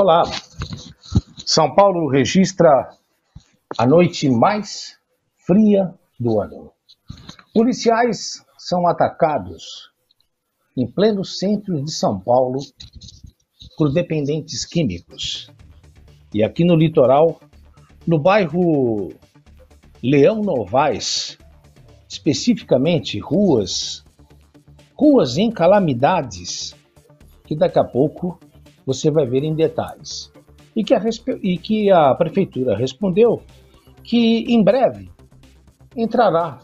Olá. São Paulo registra a noite mais fria do ano. Policiais são atacados em pleno centro de São Paulo por dependentes químicos. E aqui no litoral, no bairro Leão Novaes, especificamente ruas, ruas em calamidades, que daqui a pouco você vai ver em detalhes. E que a, e que a prefeitura respondeu que em breve entrará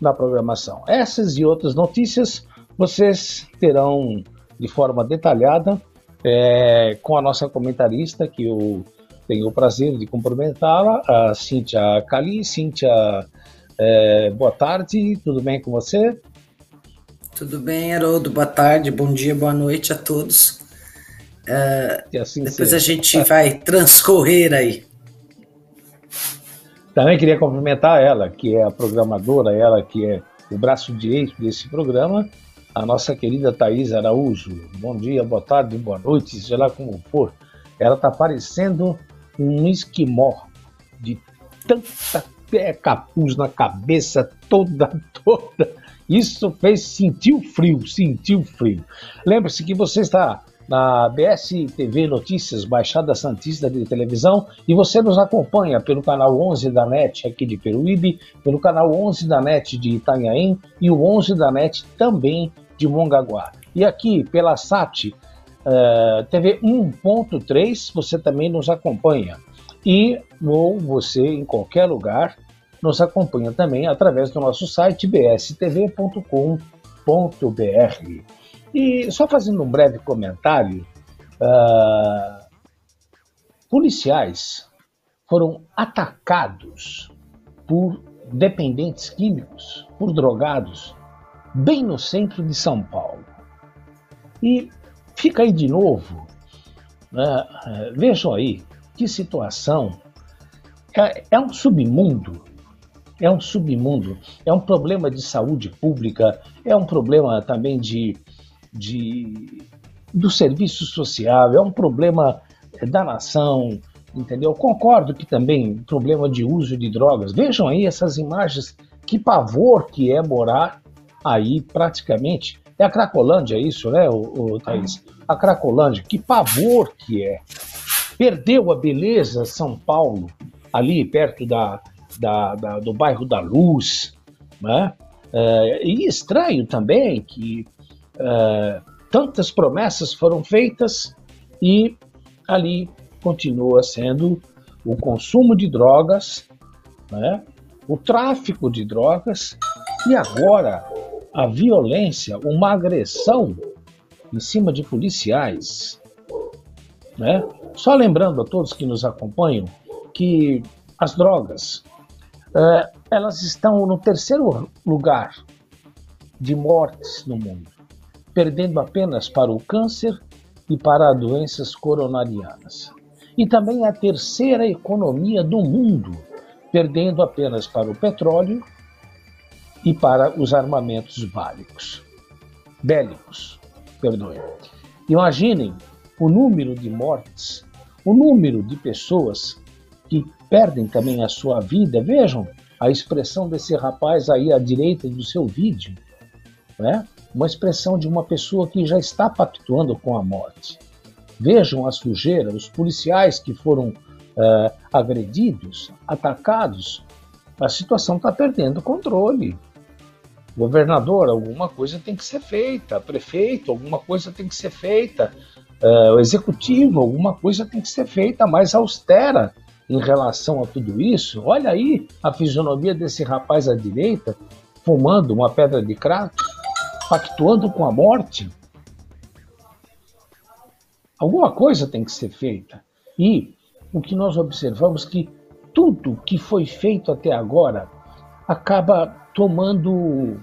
na programação. Essas e outras notícias vocês terão de forma detalhada é, com a nossa comentarista, que eu tenho o prazer de cumprimentá-la, a Cíntia Cali. Cíntia, é, boa tarde, tudo bem com você? Tudo bem, Haroldo, boa tarde, bom dia, boa noite a todos. Uh, assim depois seja. a gente vai transcorrer aí. Também queria cumprimentar ela, que é a programadora, ela que é o braço direito desse programa, a nossa querida Thaís Araújo. Bom dia, boa tarde, boa noite, seja lá como for. Ela está parecendo um esquimó de tanta é, capuz na cabeça toda, toda. Isso fez sentir o frio, sentir o frio. Lembre-se que você está na BS TV Notícias, Baixada Santista de Televisão, e você nos acompanha pelo canal 11 da NET aqui de Peruíbe, pelo canal 11 da NET de Itanhaém e o 11 da NET também de Mongaguá. E aqui pela SAT uh, TV 1.3 você também nos acompanha. E ou você em qualquer lugar nos acompanha também através do nosso site bstv.com.br. E só fazendo um breve comentário, uh, policiais foram atacados por dependentes químicos, por drogados, bem no centro de São Paulo. E fica aí de novo, uh, vejam aí que situação. É, é um submundo é um submundo, é um problema de saúde pública, é um problema também de de, do serviço social, é um problema da nação, entendeu? Concordo que também problema de uso de drogas. Vejam aí essas imagens, que pavor que é morar aí praticamente. É a Cracolândia isso, né, o, o Thaís? A Cracolândia, que pavor que é. Perdeu a beleza São Paulo, ali perto da, da, da do bairro da Luz, né? É, e estranho também que tantas promessas foram feitas e ali continua sendo o consumo de drogas, né, o tráfico de drogas e agora a violência, uma agressão em cima de policiais. Né? Só lembrando a todos que nos acompanham que as drogas é, elas estão no terceiro lugar de mortes no mundo perdendo apenas para o câncer e para doenças coronarianas. E também a terceira economia do mundo, perdendo apenas para o petróleo e para os armamentos bélicos. Bélicos, perdoe. Imaginem o número de mortes, o número de pessoas que perdem também a sua vida. Vejam a expressão desse rapaz aí à direita do seu vídeo, né? Uma expressão de uma pessoa que já está pactuando com a morte. Vejam a sujeira, os policiais que foram uh, agredidos, atacados. A situação está perdendo controle. Governador, alguma coisa tem que ser feita. Prefeito, alguma coisa tem que ser feita. Uh, executivo, alguma coisa tem que ser feita mais austera em relação a tudo isso. Olha aí a fisionomia desse rapaz à direita, fumando uma pedra de crack pactuando com a morte, alguma coisa tem que ser feita. E o que nós observamos que tudo que foi feito até agora acaba tomando,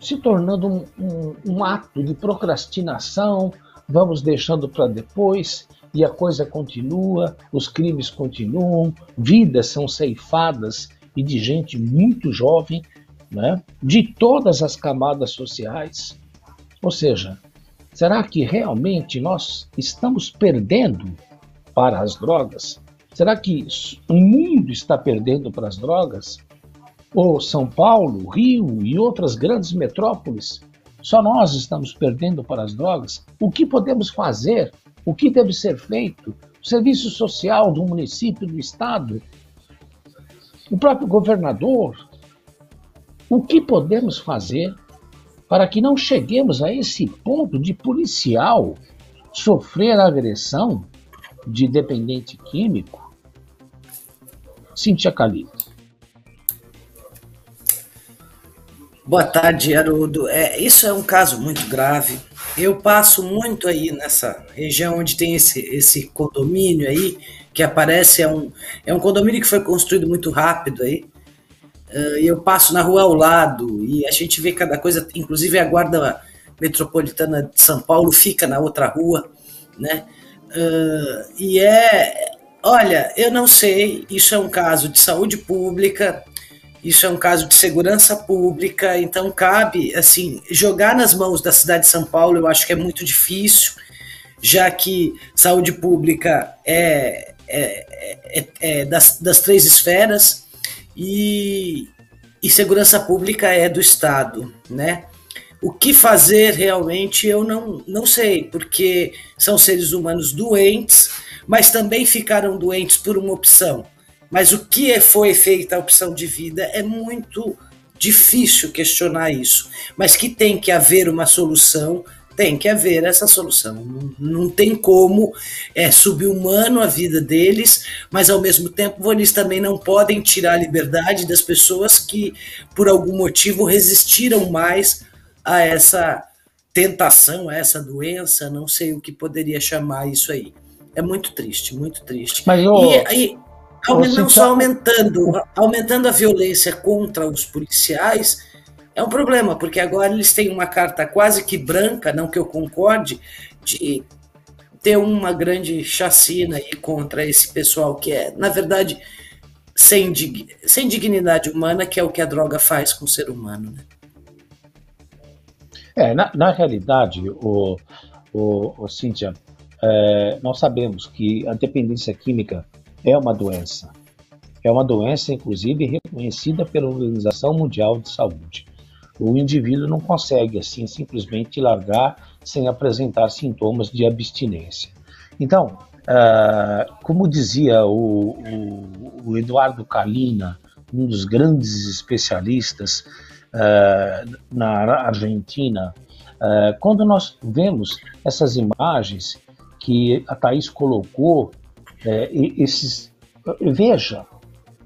se tornando um, um, um ato de procrastinação, vamos deixando para depois e a coisa continua, os crimes continuam, vidas são ceifadas e de gente muito jovem né, de todas as camadas sociais. Ou seja, Será que realmente nós estamos perdendo para as drogas? Será que o mundo está perdendo para as drogas? Ou São Paulo, Rio e outras grandes metrópoles? Só nós estamos perdendo para as drogas? O que podemos fazer? O que deve ser feito? O serviço social do município, do estado? O próprio governador? O que podemos fazer para que não cheguemos a esse ponto de policial sofrer agressão de dependente químico? Cintia Calito. Boa tarde, Haroldo. É, isso é um caso muito grave. Eu passo muito aí nessa região onde tem esse, esse condomínio aí, que aparece, é um, é um condomínio que foi construído muito rápido aí, Uh, eu passo na rua ao lado e a gente vê cada coisa, inclusive a guarda metropolitana de São Paulo fica na outra rua, né? Uh, e é, olha, eu não sei, isso é um caso de saúde pública, isso é um caso de segurança pública, então cabe, assim, jogar nas mãos da cidade de São Paulo, eu acho que é muito difícil, já que saúde pública é, é, é, é das, das três esferas, e, e segurança pública é do Estado, né? O que fazer realmente eu não, não sei, porque são seres humanos doentes, mas também ficaram doentes por uma opção. Mas o que foi feita a opção de vida é muito difícil questionar isso, mas que tem que haver uma solução tem que haver essa solução. Não, não tem como é subhumano a vida deles, mas ao mesmo tempo eles também não podem tirar a liberdade das pessoas que, por algum motivo, resistiram mais a essa tentação, a essa doença, não sei o que poderia chamar isso aí. É muito triste, muito triste. Mas, e, não só aumentando, aumentando a violência contra os policiais, é um problema, porque agora eles têm uma carta quase que branca, não que eu concorde, de ter uma grande chacina aí contra esse pessoal que é, na verdade, sem, dig sem dignidade humana, que é o que a droga faz com o ser humano. Né? É, na, na realidade, o, o, o Cíntia, é, nós sabemos que a dependência química é uma doença. É uma doença, inclusive, reconhecida pela Organização Mundial de Saúde o indivíduo não consegue assim simplesmente largar sem apresentar sintomas de abstinência. Então, uh, como dizia o, o, o, Eduardo Kalina, um dos grandes especialistas uh, na Argentina, uh, quando nós vemos essas imagens que a Thaís colocou, esses, veja,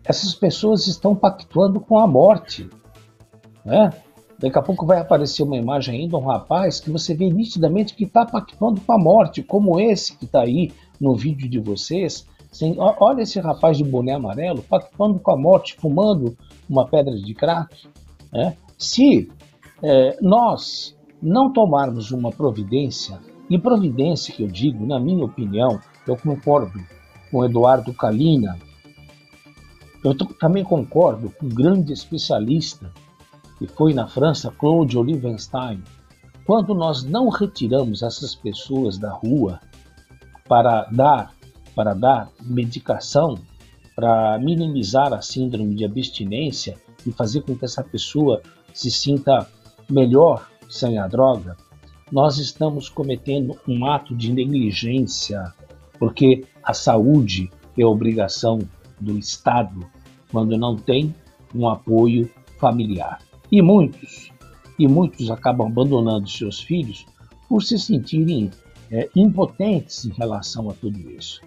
essas pessoas estão pactuando com a morte. Né? Daqui a pouco vai aparecer uma imagem ainda, um rapaz que você vê nitidamente que está pactuando com a morte, como esse que está aí no vídeo de vocês. Sem, olha esse rapaz de boné amarelo pactuando com a morte, fumando uma pedra de crack. Né? Se é, nós não tomarmos uma providência, e providência que eu digo, na minha opinião, eu concordo com Eduardo Kalina, eu também concordo com um grande especialista que foi na França Claude Olivenstein, quando nós não retiramos essas pessoas da rua para dar para dar medicação para minimizar a síndrome de abstinência e fazer com que essa pessoa se sinta melhor sem a droga, nós estamos cometendo um ato de negligência, porque a saúde é obrigação do Estado quando não tem um apoio familiar. E muitos, e muitos acabam abandonando seus filhos por se sentirem é, impotentes em relação a tudo isso.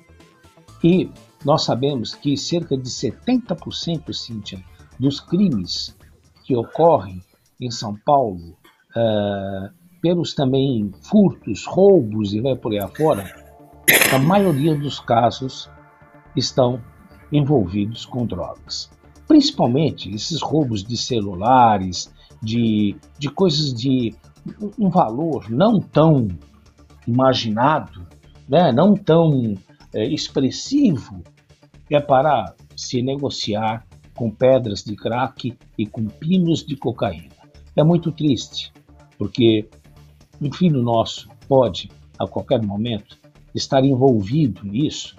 E nós sabemos que cerca de 70%, Cíntia, dos crimes que ocorrem em São Paulo, uh, pelos também furtos, roubos e vai por aí afora, a maioria dos casos estão envolvidos com drogas principalmente esses roubos de celulares, de, de coisas de um valor não tão imaginado, né, não tão é, expressivo, é para se negociar com pedras de crack e com pinos de cocaína. É muito triste, porque um filho nosso pode, a qualquer momento, estar envolvido nisso,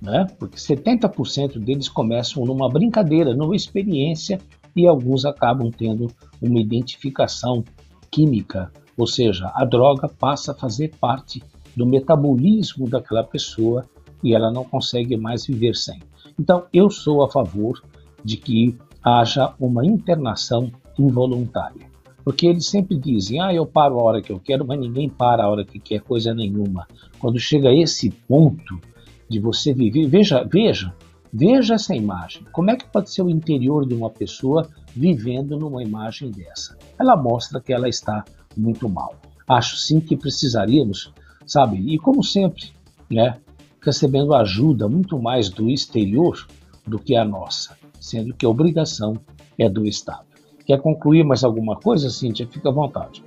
né? porque 70% deles começam numa brincadeira, numa experiência, e alguns acabam tendo uma identificação química, ou seja, a droga passa a fazer parte do metabolismo daquela pessoa e ela não consegue mais viver sem. Então, eu sou a favor de que haja uma internação involuntária. Porque eles sempre dizem, ah, eu paro a hora que eu quero, mas ninguém para a hora que quer coisa nenhuma. Quando chega a esse ponto de você viver, veja, veja, veja essa imagem. Como é que pode ser o interior de uma pessoa vivendo numa imagem dessa? Ela mostra que ela está muito mal. Acho sim que precisaríamos, sabe? E como sempre, né, recebendo ajuda muito mais do exterior do que a nossa, sendo que a obrigação é do Estado. Quer concluir mais alguma coisa, Cíntia? Fica à vontade.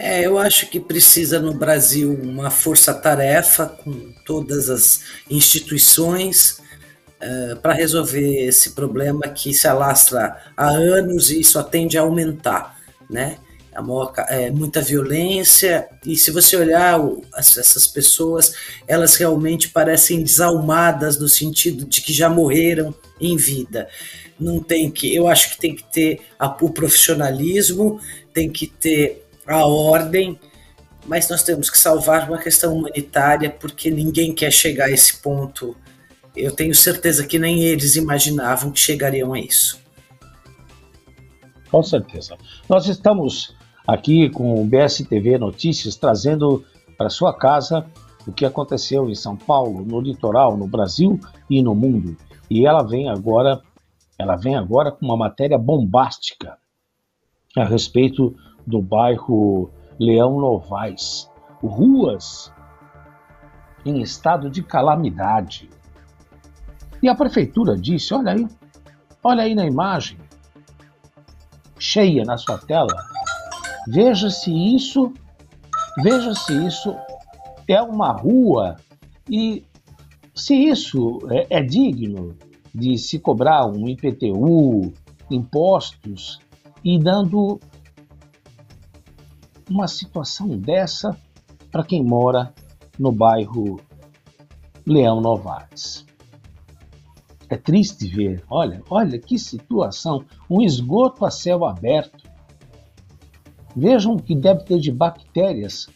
É, eu acho que precisa no Brasil uma força-tarefa com todas as instituições uh, para resolver esse problema que se alastra há anos e só tende a aumentar, né? É, maior, é muita violência e se você olhar o, essas pessoas, elas realmente parecem desalmadas no sentido de que já morreram em vida não tem que, eu acho que tem que ter a, o profissionalismo, tem que ter a ordem, mas nós temos que salvar uma questão humanitária porque ninguém quer chegar a esse ponto. Eu tenho certeza que nem eles imaginavam que chegariam a isso. Com certeza. Nós estamos aqui com o BSTV Notícias trazendo para sua casa o que aconteceu em São Paulo, no litoral, no Brasil e no mundo. E ela vem agora ela vem agora com uma matéria bombástica a respeito do bairro Leão Novaes. Ruas em estado de calamidade. E a prefeitura disse: olha aí, olha aí na imagem, cheia na sua tela, veja se isso, veja se isso é uma rua e se isso é, é digno de se cobrar um IPTU, impostos, e dando uma situação dessa para quem mora no bairro Leão Novaes. É triste ver, olha, olha que situação, um esgoto a céu aberto. Vejam o que deve ter de bactérias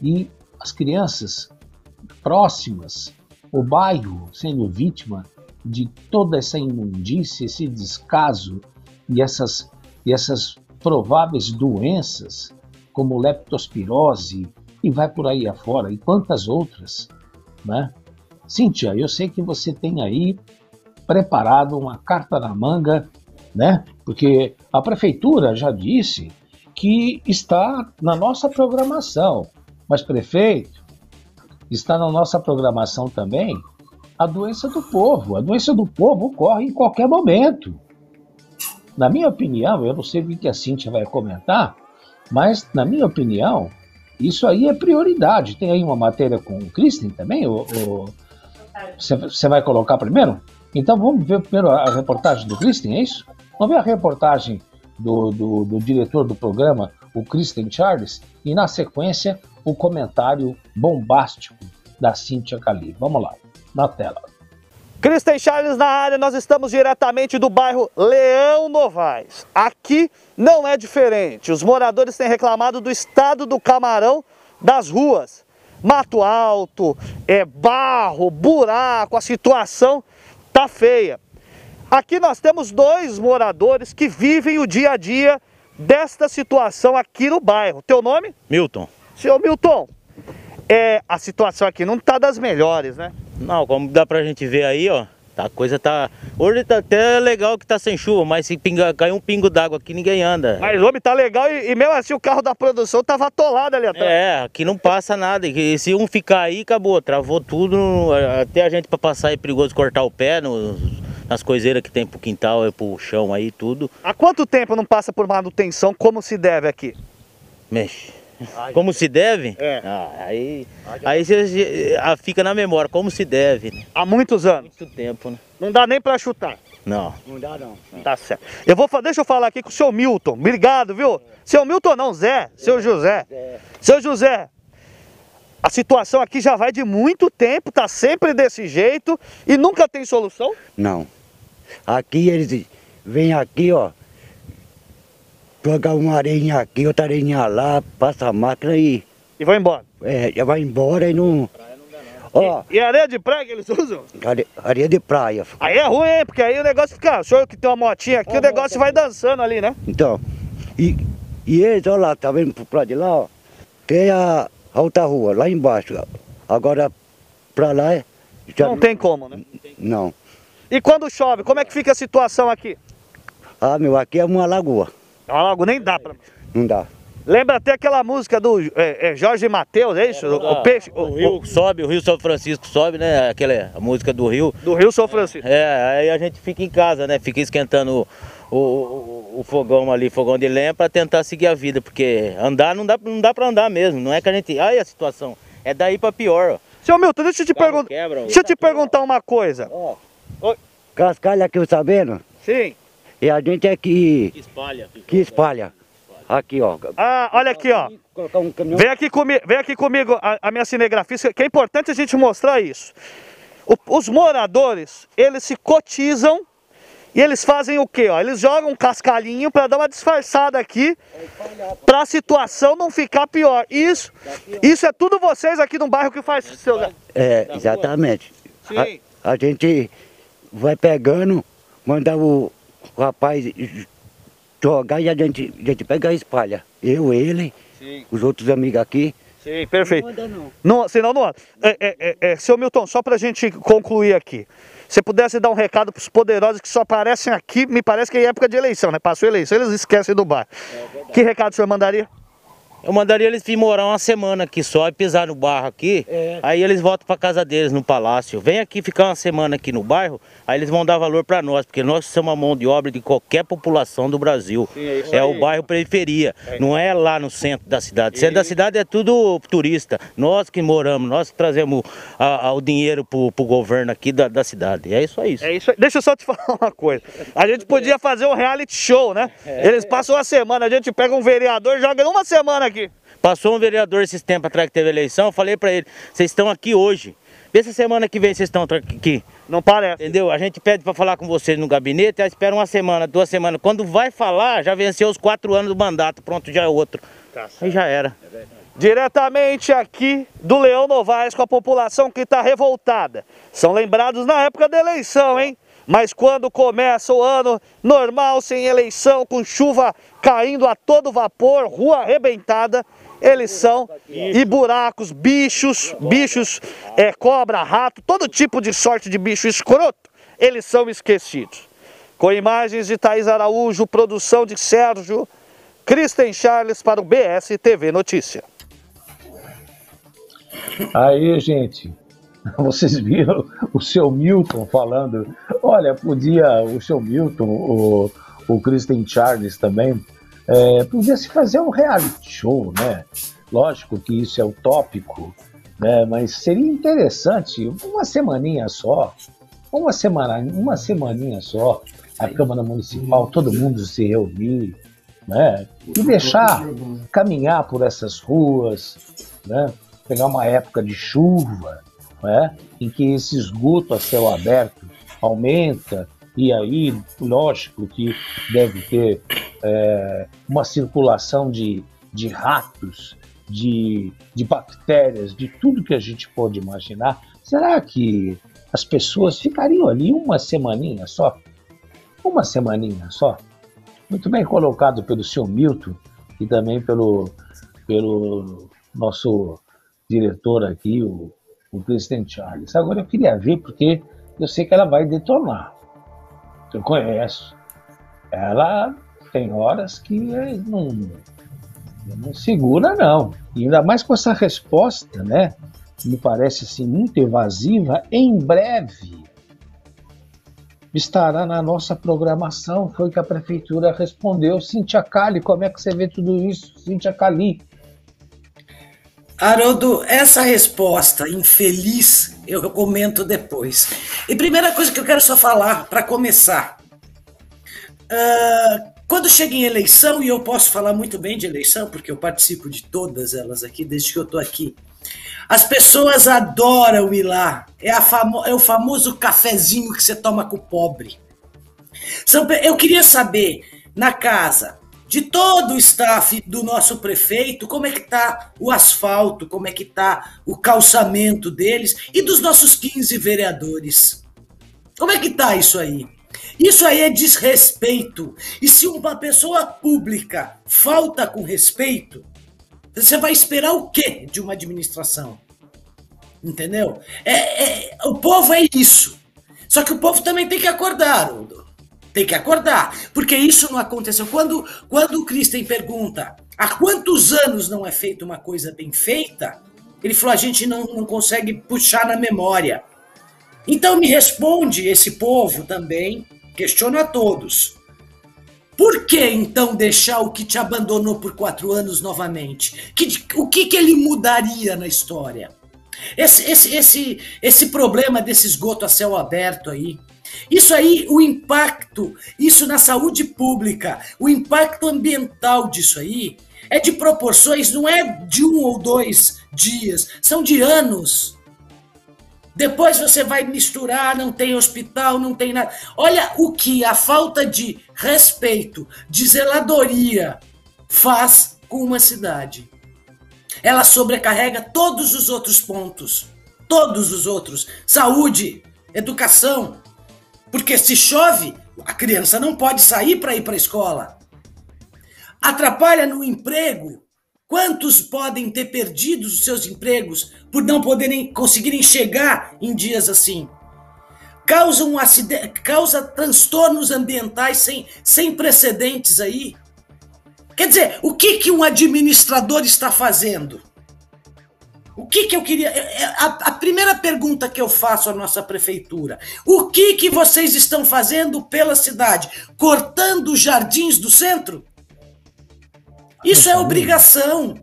e as crianças próximas, o bairro sendo vítima de toda essa imundícia, esse descaso e essas, e essas prováveis doenças, como leptospirose, e vai por aí afora, e quantas outras, né? Cíntia, eu sei que você tem aí preparado uma carta na manga, né? Porque a prefeitura já disse que está na nossa programação. Mas prefeito, está na nossa programação também a doença do povo. A doença do povo ocorre em qualquer momento. Na minha opinião, eu não sei o que a Cintia vai comentar, mas na minha opinião, isso aí é prioridade. Tem aí uma matéria com o Kristen também? Você vai colocar primeiro? Então vamos ver primeiro a reportagem do Kristen, é isso? Vamos ver a reportagem do, do, do diretor do programa, o Kristen Charles, e na sequência o comentário bombástico da Cíntia Cali. Vamos lá na tela. Kristen Charles na área, nós estamos diretamente do bairro Leão Novaes. Aqui não é diferente, os moradores têm reclamado do estado do camarão das ruas. Mato alto, é barro, buraco, a situação tá feia. Aqui nós temos dois moradores que vivem o dia a dia desta situação aqui no bairro. Teu nome? Milton. Senhor Milton, é, a situação aqui não tá das melhores, né? Não, como dá pra gente ver aí, ó, a coisa tá... Hoje tá até legal que tá sem chuva, mas se pinga, cair um pingo d'água aqui, ninguém anda. Mas homem, tá legal e, e, mesmo assim o carro da produção tava atolado ali atrás. É, aqui não passa nada. E se um ficar aí, acabou, travou tudo. Até a gente pra passar é perigoso cortar o pé no, nas coiseiras que tem pro quintal e pro chão aí, tudo. Há quanto tempo não passa por manutenção como se deve aqui? Mexe. Como se deve? É. Ah, aí aí você ah, fica na memória, como se deve. Né? Há muitos anos? Muito tempo, né? Não dá nem pra chutar? Não. Não dá não. Tá certo. Eu vou, deixa eu falar aqui com o seu Milton. Obrigado, viu? É. Seu Milton não, Zé. Seu José. Zé. Seu José. A situação aqui já vai de muito tempo, tá sempre desse jeito e nunca tem solução? Não. Aqui eles vêm aqui, ó, jogar uma areinha aqui, outra areinha lá, passa a máquina e E vai embora. é, já vai embora e não. Ó, E areia de praia que eles usam? are- areia de praia. Aí é ruim, hein? Porque aí o negócio fica. O senhor que tem uma motinha aqui, o negócio vai dançando ali, né? Então, e, e eles, olha lá, tá vendo pro lado de lá, ó, tem a, a outra rua, lá embaixo. Agora, pra lá, é- já Não tem como, né? Não. E quando chove, como é que fica a situação aqui? Ah, meu, aqui é uma lagoa, Ah, Logo nem dá pra. não dá. Lembra até aquela música do é, é, Jorge Mateus, é isso? o, o peixe. O O, rio sobe, o rio São Francisco sobe, né? Aquela a música do rio. do Rio São Francisco. É, aí a gente fica em casa, né? Fica esquentando o, o, o- o fogão ali, fogão de lenha, pra tentar seguir a vida, porque andar não dá, não dá pra andar mesmo. Não é que a gente. Aí a situação. É daí pra pior, ó. Seu Milton, deixa eu te perguntar. quebra. Deixa eu te perguntar uma coisa. Ó, Oi. cascalho aqui, sabendo? Sim. E a gente é que, Espalha. que espalha. Aqui, ó. Ah, olha aqui, ó. Um. Vem aqui, comi vem aqui comigo a, a minha cinegrafista, que é importante a gente mostrar isso. O- os moradores, eles se cotizam e eles fazem o quê? Ó? Eles jogam um cascalhinho para dar uma disfarçada aqui, para a situação não ficar pior. Isso, isso é tudo vocês aqui no bairro que faz seu... É, exatamente. A, a gente vai pegando, manda o, o rapaz jogar e a gente, a gente pega e espalha. Eu, ele, Sim. os outros amigos aqui. Sim, perfeito. Não anda não. Não, senão não anda. É, é, é, é, seu Milton, só pra gente concluir aqui. Se pudesse dar um recado pros poderosos que só aparecem aqui, me parece que é época de eleição, né? Passou a eleição, eles esquecem do bairro. que recado o senhor mandaria? Eu mandaria eles vir morar uma semana aqui só e pisar no barro aqui. É. Aí eles voltam pra casa deles no palácio. Vem aqui ficar uma semana aqui no bairro, aí eles vão dar valor pra nós, porque nós somos a mão de obra de qualquer população do Brasil. é o bairro periferia, não é lá no centro da cidade. Centro da cidade é tudo turista. Nós que moramos, nós que trazemos a- a- o dinheiro pro, pro governo aqui da, da cidade. É isso aí. É isso aí. Deixa eu só te falar uma coisa. A gente podia fazer um reality show, né? Eles passam uma semana, a gente pega um vereador e joga uma semana aqui. Passou um vereador esses tempos atrás que teve eleição, eu falei pra ele, vocês estão aqui hoje. Vê se semana que vem vocês estão aqui. Não parece. Entendeu? A gente pede pra falar com vocês no gabinete, aí espera uma semana, duas semanas. Quando vai falar, já venceu os quatro anos do mandato, pronto, já é outro. Aí já era. Diretamente aqui do Leão Novaes com a população que está revoltada. São lembrados na época da eleição, hein? Mas quando começa o ano normal, sem eleição, com chuva caindo a todo vapor, rua arrebentada, eles são e buracos, bichos, bichos, é, cobra, rato, todo tipo de sorte de bicho escroto, eles são esquecidos. Com imagens de Thaís Araújo, produção de Sérgio Kristen Charles para o BS TV Notícia. Aí, gente, vocês viram o seu Milton falando. Olha, podia o seu Milton, o, o Kristen Charles também, é, podia se fazer um reality show, né? Lógico que isso é utópico, né? Mas seria interessante uma semaninha só, uma semana, uma semaninha só, a Câmara Municipal, todo mundo se reunir, né? E deixar caminhar por essas ruas, né? Pegar uma época de chuva, né? Em que esse esgoto a céu aberto aumenta e aí, lógico que deve ter é, uma circulação de, de ratos, de, de bactérias, de tudo que a gente pode imaginar. Será que as pessoas ficariam ali uma semaninha só? Uma semaninha só? Muito bem colocado pelo senhor Milton e também pelo, pelo nosso diretor aqui, o, o presidente Charles. Agora eu queria ver, porque eu sei que ela vai detonar. Eu conheço. Ela tem horas que não, não segura, não. E ainda mais com essa resposta, né? Me parece assim, muito evasiva. Em breve estará na nossa programação. Foi que a prefeitura respondeu. Cintia Cali, como é que você vê tudo isso? Cintia Cali. Haroldo, essa resposta infeliz eu comento depois. E primeira coisa que eu quero só falar, para começar, ah, quando chega em eleição, e eu posso falar muito bem de eleição, porque eu participo de todas elas aqui, desde que eu estou aqui, as pessoas adoram ir lá. É, famo é o famoso cafezinho que você toma com o pobre. São, eu queria saber, na casa, de todo o staff do nosso prefeito, como é que está o asfalto, como é que está o calçamento deles e dos nossos 15 vereadores. Como é que está isso aí? Isso aí é desrespeito. E se uma pessoa pública falta com respeito, você vai esperar o quê de uma administração? Entendeu? É, é, o povo é isso. Só que o povo também tem que acordar, Tem que acordar. Porque isso não aconteceu. Quando, quando o Christian pergunta há quantos anos não é feita uma coisa bem feita, ele falou: a gente não, não consegue puxar na memória. Então me responde esse povo também, questiono a todos. Por que então deixar o que te abandonou por quatro anos novamente? Que, o que, que ele mudaria na história? Esse, esse, esse, esse problema desse esgoto a céu aberto aí. Isso aí, o impacto, isso na saúde pública, o impacto ambiental disso aí é de proporções, não é de um ou dois dias, são de anos. Depois você vai misturar, não tem hospital, não tem nada. Olha o que a falta de respeito, de zeladoria faz com uma cidade. Ela sobrecarrega todos os outros pontos. Todos os outros. Saúde, educação. Porque se chove, a criança não pode sair para ir para a escola. Atrapalha no emprego, Quantos podem ter perdido os seus empregos por não poderem conseguirem chegar em dias assim? Causa um acidente, causa transtornos ambientais sem, sem precedentes aí. Quer dizer, o que, que um administrador está fazendo? O que, que eu queria. É, é, a, a, primeira pergunta que eu faço à nossa prefeitura: o que, que vocês estão fazendo pela cidade? Cortando os jardins do centro? Isso é obrigação.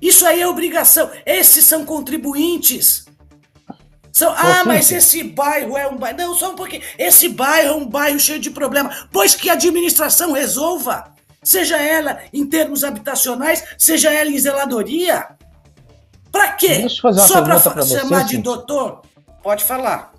Isso aí é obrigação. Esses são contribuintes. São, ah, mas esse bairro é um bairro. Não, só um pouquinho. Esse bairro é um bairro cheio de problemas. Pois que a administração resolva. Seja ela em termos habitacionais, seja ela em zeladoria. Para quê? Só para chamar de doutor? Pode falar.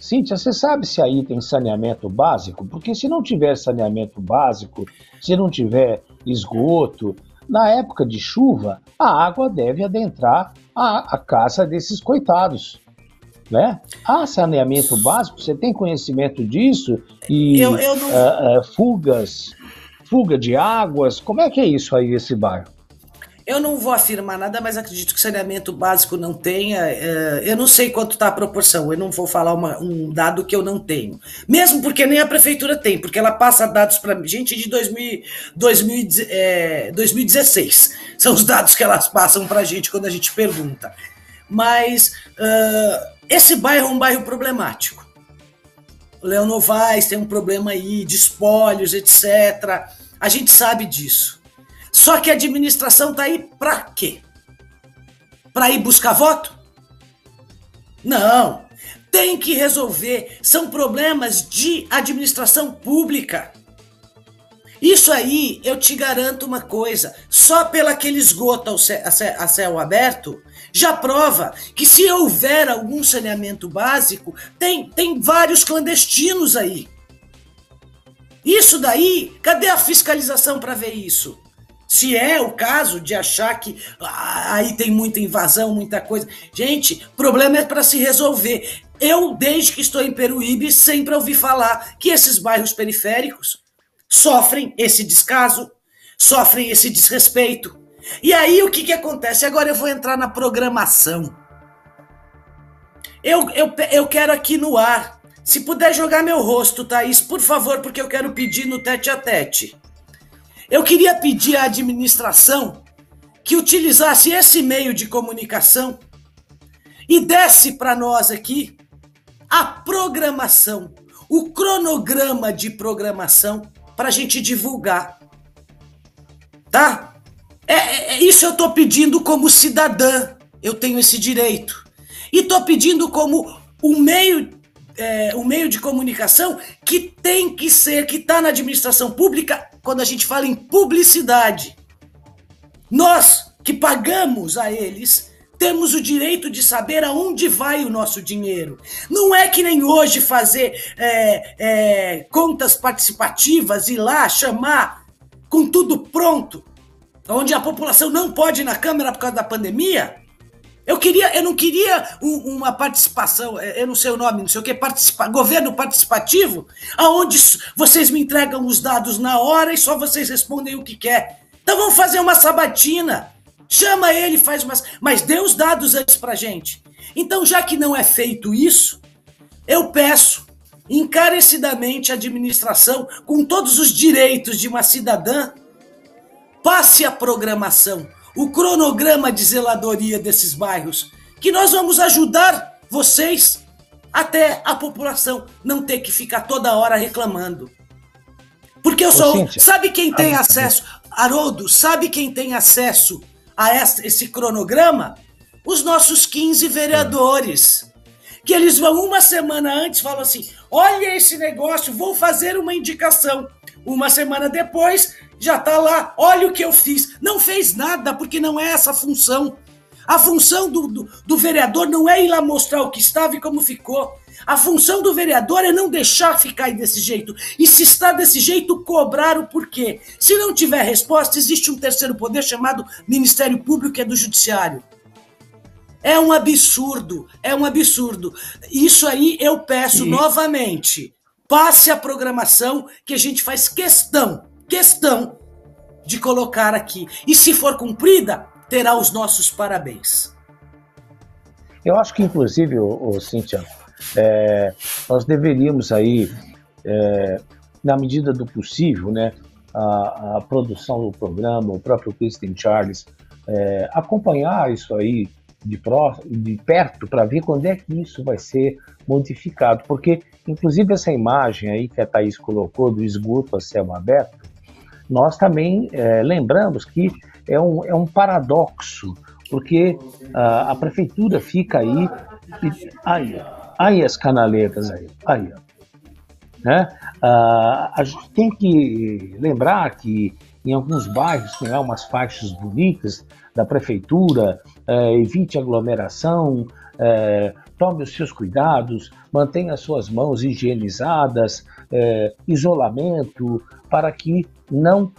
Cíntia, você sabe se aí tem saneamento básico? Porque se não tiver saneamento básico, se não tiver esgoto, na época de chuva, a água deve adentrar a, a casa desses coitados. Né? Há saneamento básico, você tem conhecimento disso? E eu, eu não... uh, uh, fugas, fuga de águas, como é que é isso aí, esse bairro? Eu não vou afirmar nada, mas acredito que saneamento básico não tenha. É, eu não sei quanto está a proporção, eu não vou falar uma, um dado que eu não tenho. Mesmo porque nem a prefeitura tem, porque ela passa dados para gente de 2000, 2000, é, 2016. São os dados que elas passam para a gente quando a gente pergunta. Mas uh, esse bairro é um bairro problemático. Leão Novaes tem um problema aí de espólios, etc. A gente sabe disso. Só que a administração tá aí para quê? Para ir buscar voto? Não. Tem que resolver. São problemas de administração pública. Isso aí, eu te garanto uma coisa: só pelo aquele esgoto a céu aberto, já prova que se houver algum saneamento básico, tem, tem vários clandestinos aí. Isso daí, cadê a fiscalização para ver isso? Se é o caso de achar que ah, aí tem muita invasão, muita coisa. Gente, problema é para se resolver. Eu, desde que estou em Peruíbe, sempre ouvi falar que esses bairros periféricos sofrem esse descaso, sofrem esse desrespeito. E aí o que, que acontece? Agora eu vou entrar na programação. Eu, eu, eu quero aqui no ar. Se puder jogar meu rosto, Thaís, por favor, porque eu quero pedir no tete a tete. Eu queria pedir à administração que utilizasse esse meio de comunicação e desse para nós aqui a programação, o cronograma de programação para a gente divulgar. Tá? É, é, é, isso eu estou pedindo como cidadã, eu tenho esse direito. E estou pedindo como um meio é, um meio de comunicação que tem que ser, que está na administração pública, quando a gente fala em publicidade. Nós que pagamos a eles temos o direito de saber aonde vai o nosso dinheiro. Não é que nem hoje fazer é, é, contas participativas, ir lá, chamar com tudo pronto, onde a população não pode ir na Câmara por causa da pandemia. Eu queria, eu não queria uma participação, é, eu não sei o nome, não sei o que, participa, governo participativo, aonde vocês me entregam os dados na hora e só vocês respondem o que quer. Então vamos fazer uma sabatina. Chama ele, faz umas. Mas dê os dados antes pra gente. Então, já que não é feito isso, eu peço encarecidamente à administração, com todos os direitos de uma cidadã, passe a programação, o cronograma de zeladoria desses bairros, que nós vamos ajudar vocês até a população não ter que ficar toda hora reclamando. Porque eu sou. Sabe quem tem acesso? Haroldo, sabe quem tem acesso a esse cronograma? Os nossos 15 vereadores. Que eles vão uma semana antes falam assim: olha esse negócio, vou fazer uma indicação. Uma semana depois, já tá lá, olha o que eu fiz. Não fez nada, porque não é essa a função. A função do, do, do, vereador não é ir lá mostrar o que estava e como ficou. A função do vereador é não deixar ficar desse jeito. E se está desse jeito, cobrar o porquê. Se não tiver resposta, existe um terceiro poder chamado Ministério Público, que é do Judiciário. É um absurdo, é um absurdo. Isso aí eu peço novamente. Passe a programação que a gente faz questão, questão de colocar aqui. E se for cumprida, terá os nossos parabéns. Eu acho que, inclusive, o, Cíntia, é, nós deveríamos aí, é, na medida do possível, né, a, a, produção do programa, o próprio Christian Charles, é, acompanhar isso aí de, de perto para ver quando é que isso vai ser modificado, porque, inclusive, essa imagem aí que a Thaís colocou do esgoto a céu aberto, nós também é, lembramos que é um, é um paradoxo, porque a, a prefeitura fica aí, e, aí, aí as canaletas aí, aí, né? Ah, a gente tem que lembrar que em alguns bairros tem lá umas faixas bonitas da prefeitura, é, evite aglomeração, é, tome os seus cuidados, mantenha as suas mãos higienizadas, é, isolamento, para que não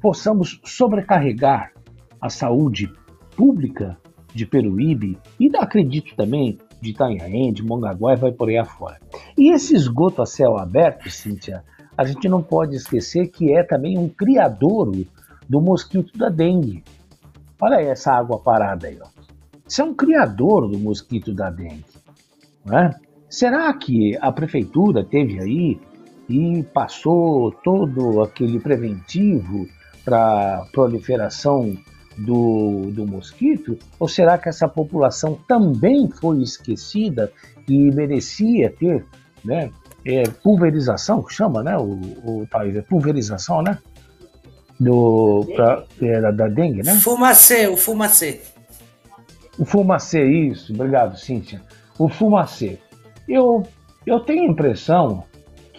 possamos sobrecarregar a saúde pública de Peruíbe e acredito também de Itanhaém, de Mongaguá e vai por aí afora. E esse esgoto a céu aberto, Cíntia, a gente não pode esquecer que é também um criadouro do mosquito da dengue. Olha essa água parada aí, ó. Isso é um criador do mosquito da dengue. Né? Será que a prefeitura teve aí e passou todo aquele preventivo para proliferação do, do mosquito? Ou será que essa população também foi esquecida e merecia ter né, é, pulverização, que chama, né? O, o é pulverização, né? Do, pra, é, da, da dengue, né? Fumacê, o fumacê. O fumacê, isso, obrigado, Cíntia. O fumacê. Eu, eu tenho a impressão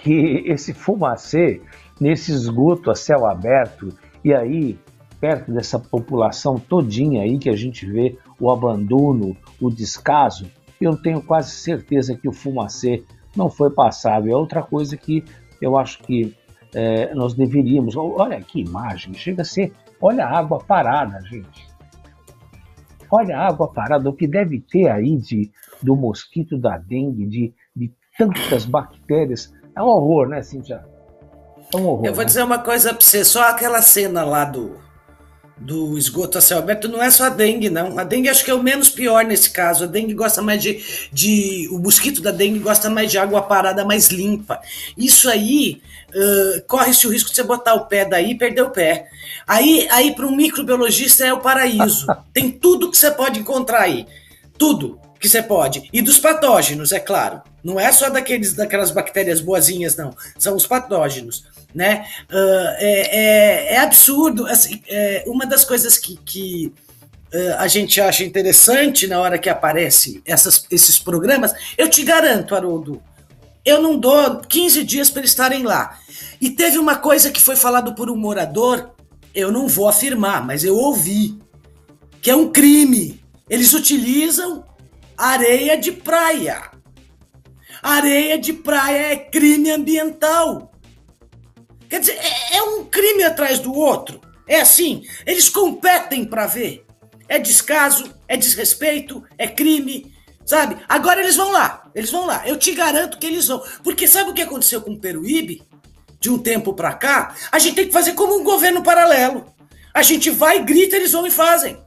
que esse fumacê, nesse esgoto a céu aberto, e aí, perto dessa população todinha aí que a gente vê o abandono, o descaso, eu tenho quase certeza que o fumacê não foi passado. É outra coisa que eu acho que é, nós deveríamos. Olha que imagem, chega a ser. Olha a água parada, gente. Olha a água parada, o que deve ter aí de, do mosquito da dengue, de, de tantas bactérias. É um horror, né, Cintia? É um horror. Eu vou né? dizer uma coisa para você: só aquela cena lá do, do esgoto a céu aberto não é só a dengue, não. A dengue acho que é o menos pior nesse caso. A dengue gosta mais de, de. O mosquito da dengue gosta mais de água parada mais limpa. Isso aí uh, corre-se o risco de você botar o pé daí e perder o pé. Aí, aí para um microbiologista é o paraíso. Tem tudo que você pode encontrar aí. Tudo que você pode. E dos patógenos, é claro. Não é só daqueles, daquelas bactérias boazinhas, não. São os patógenos. Né? Uh, é, é, é, absurdo. Assim, é, uma das coisas que, que uh, a gente acha interessante na hora que aparece esses programas, eu te garanto, Haroldo, eu não dou 15 dias para estarem lá. E teve uma coisa que foi falado por um morador, eu não vou afirmar, mas eu ouvi, que é um crime. Eles utilizam areia de praia. Areia de praia é crime ambiental. Quer dizer, é, é um crime atrás do outro. É assim, eles competem para ver. É descaso, é desrespeito, é crime, sabe? Agora eles vão lá, eles vão lá. Eu te garanto que eles vão. Porque sabe o que aconteceu com o Peruíbe? De um tempo para cá, a gente tem que fazer como um governo paralelo. A gente vai, grita, eles vão e fazem.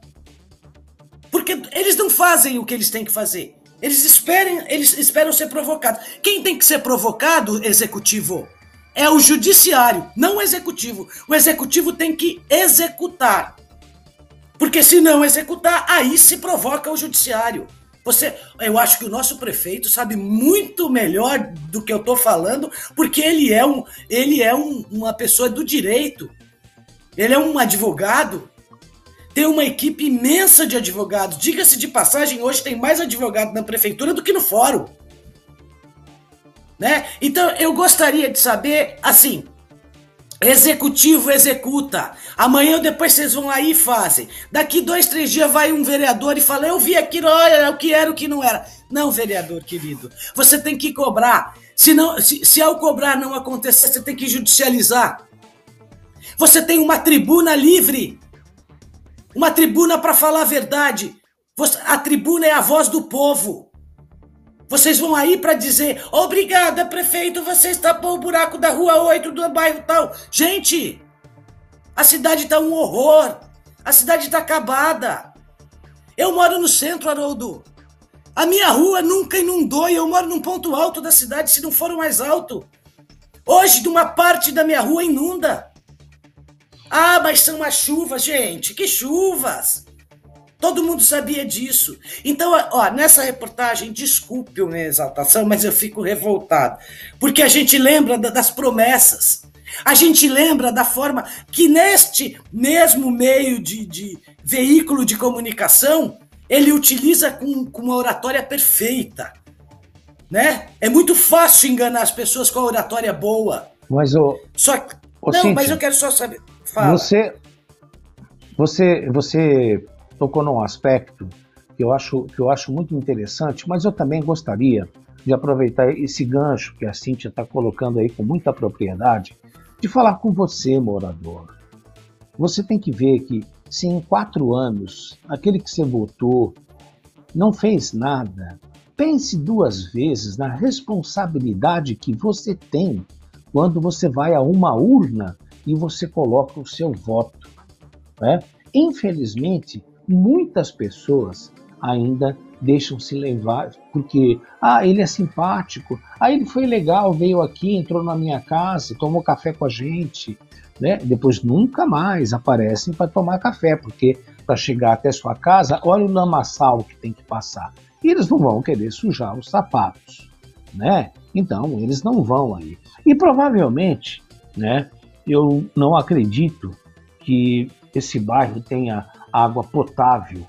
Porque eles não fazem o que eles têm que fazer. Eles esperam, eles esperam ser provocados. Quem tem que ser provocado, executivo? É o judiciário, não o executivo. O executivo tem que executar. Porque se não executar, aí se provoca o judiciário. Você, eu acho que o nosso prefeito sabe muito melhor do que eu estou falando, porque ele é, um, ele é um, uma pessoa do direito. Ele é um advogado. Tem uma equipe imensa de advogados. Diga-se de passagem, hoje tem mais advogado na prefeitura do que no fórum. Né? Então eu gostaria de saber, assim, Executivo executa. Amanhã ou depois vocês vão aí e fazem. Daqui dois, três dias vai um vereador e fala: Eu vi aquilo, olha o que era, o que não era. Não, vereador querido. Você tem que cobrar. Se, não, se, se ao cobrar não acontecer, você tem que judicializar. Você tem uma tribuna livre. Uma tribuna para falar a verdade. A tribuna é a voz do povo. Vocês vão aí para dizer: obrigada, prefeito, você tapou o buraco da rua 8 do bairro tal. Gente, a cidade tá um horror. A cidade tá acabada. Eu moro no centro, Haroldo. A minha rua nunca inundou e eu moro num ponto alto da cidade, se não for o mais alto. Hoje, de uma parte da minha rua inunda. Ah, mas são as chuvas, gente. Que chuvas! Todo mundo sabia disso. Então, ó, nessa reportagem, desculpe a minha exaltação, mas eu fico revoltado. Porque a gente lembra das promessas. A gente lembra da forma que neste mesmo meio de, de veículo de comunicação, ele utiliza com, com uma oratória perfeita. Né? É muito fácil enganar as pessoas com a oratória boa. Mas o. Só Ô, Não, Cíntia, mas eu quero só saber. Fala. Você. Você, você tocou num aspecto que eu acho, que eu acho muito interessante, mas eu também gostaria de aproveitar esse gancho que a Cíntia está colocando aí com muita propriedade, de falar com você, morador. Você tem que ver que se em quatro anos aquele que você votou não fez nada, pense duas vezes na responsabilidade que você tem quando você vai a uma urna e você coloca o seu voto. Né? Infelizmente, muitas pessoas ainda deixam se levar porque ah ele é simpático ah ele foi legal veio aqui entrou na minha casa tomou café com a gente né depois nunca mais aparecem para tomar café porque para chegar até sua casa olha o lamaçal que tem que passar e eles não vão querer sujar os sapatos né então eles não vão aí e provavelmente né eu não acredito que esse bairro tenha água potável,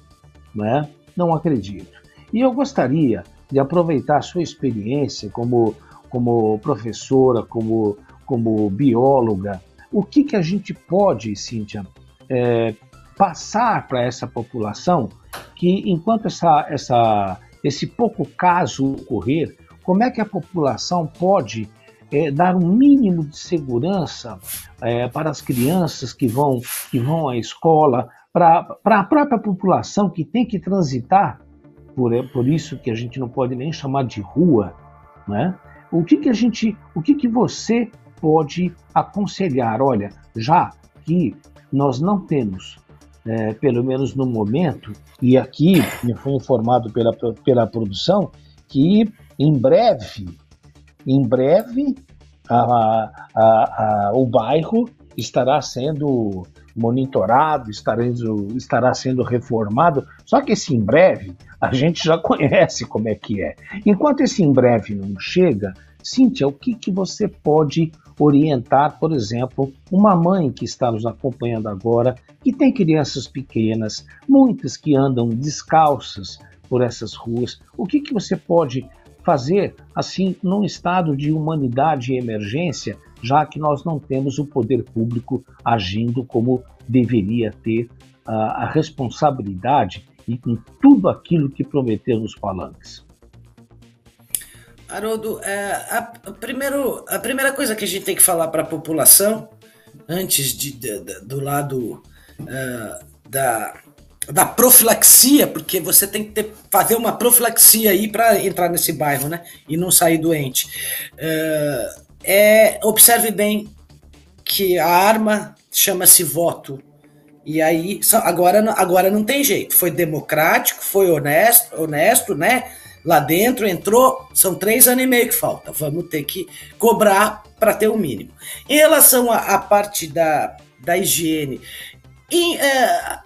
né? Não acredito. E eu gostaria de aproveitar a sua experiência como, como professora, como, como bióloga. O que, que a gente pode, Cíntia, é, passar para essa população que, enquanto essa, essa, esse pouco caso ocorrer, como é que a população pode é, dar um mínimo de segurança é, para as crianças que vão, que vão à escola, para a própria população que tem que transitar, por, é por isso que a gente não pode nem chamar de rua, né? o que, que a gente, o que, que você pode aconselhar? Olha, já que nós não temos, é, pelo menos no momento, e aqui me foi informado pela, pela produção, que em breve, em breve, a, a, a, o bairro estará sendo monitorado, estará, estará sendo reformado. Só que esse em breve a gente já conhece como é que é. Enquanto esse em breve não chega, Cíntia, o que, que você pode orientar, por exemplo, uma mãe que está nos acompanhando agora, que tem crianças pequenas, muitas que andam descalças por essas ruas. O que, que você pode fazer assim num estado de humanidade e emergência, já que nós não temos o poder público agindo como deveria ter a, a responsabilidade e com tudo aquilo que prometeu nos palanques? Haroldo, é, a, a, primeiro, a primeira coisa que a gente tem que falar para a população, antes de, de, de, do lado uh, da, da profilaxia, porque você tem que ter, fazer uma profilaxia aí para entrar nesse bairro, né? E não sair doente. Uh, é, observe bem que a arma chama-se voto. E aí, agora, agora não tem jeito. Foi democrático, foi honesto, honesto, né? lá dentro, entrou, são três anos e meio que falta. Vamos ter que cobrar para ter o mínimo. Em relação à parte da, da higiene, em, é,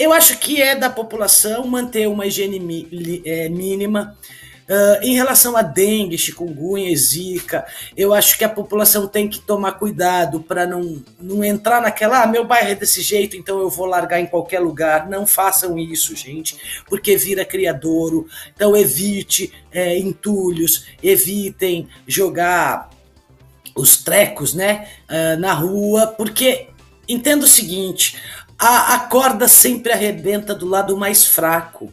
eu acho que é da população manter uma higiene mi, é, mínima. Uh, em relação a dengue, chikungunya, zika, eu acho que a população tem que tomar cuidado para não, não entrar naquela, ah, meu bairro é desse jeito, então eu vou largar em qualquer lugar. Não façam isso, gente, porque vira criadouro. Então evite é, entulhos, evitem jogar os trecos né, uh, na rua, porque entenda o seguinte: a, a corda sempre arrebenta do lado mais fraco.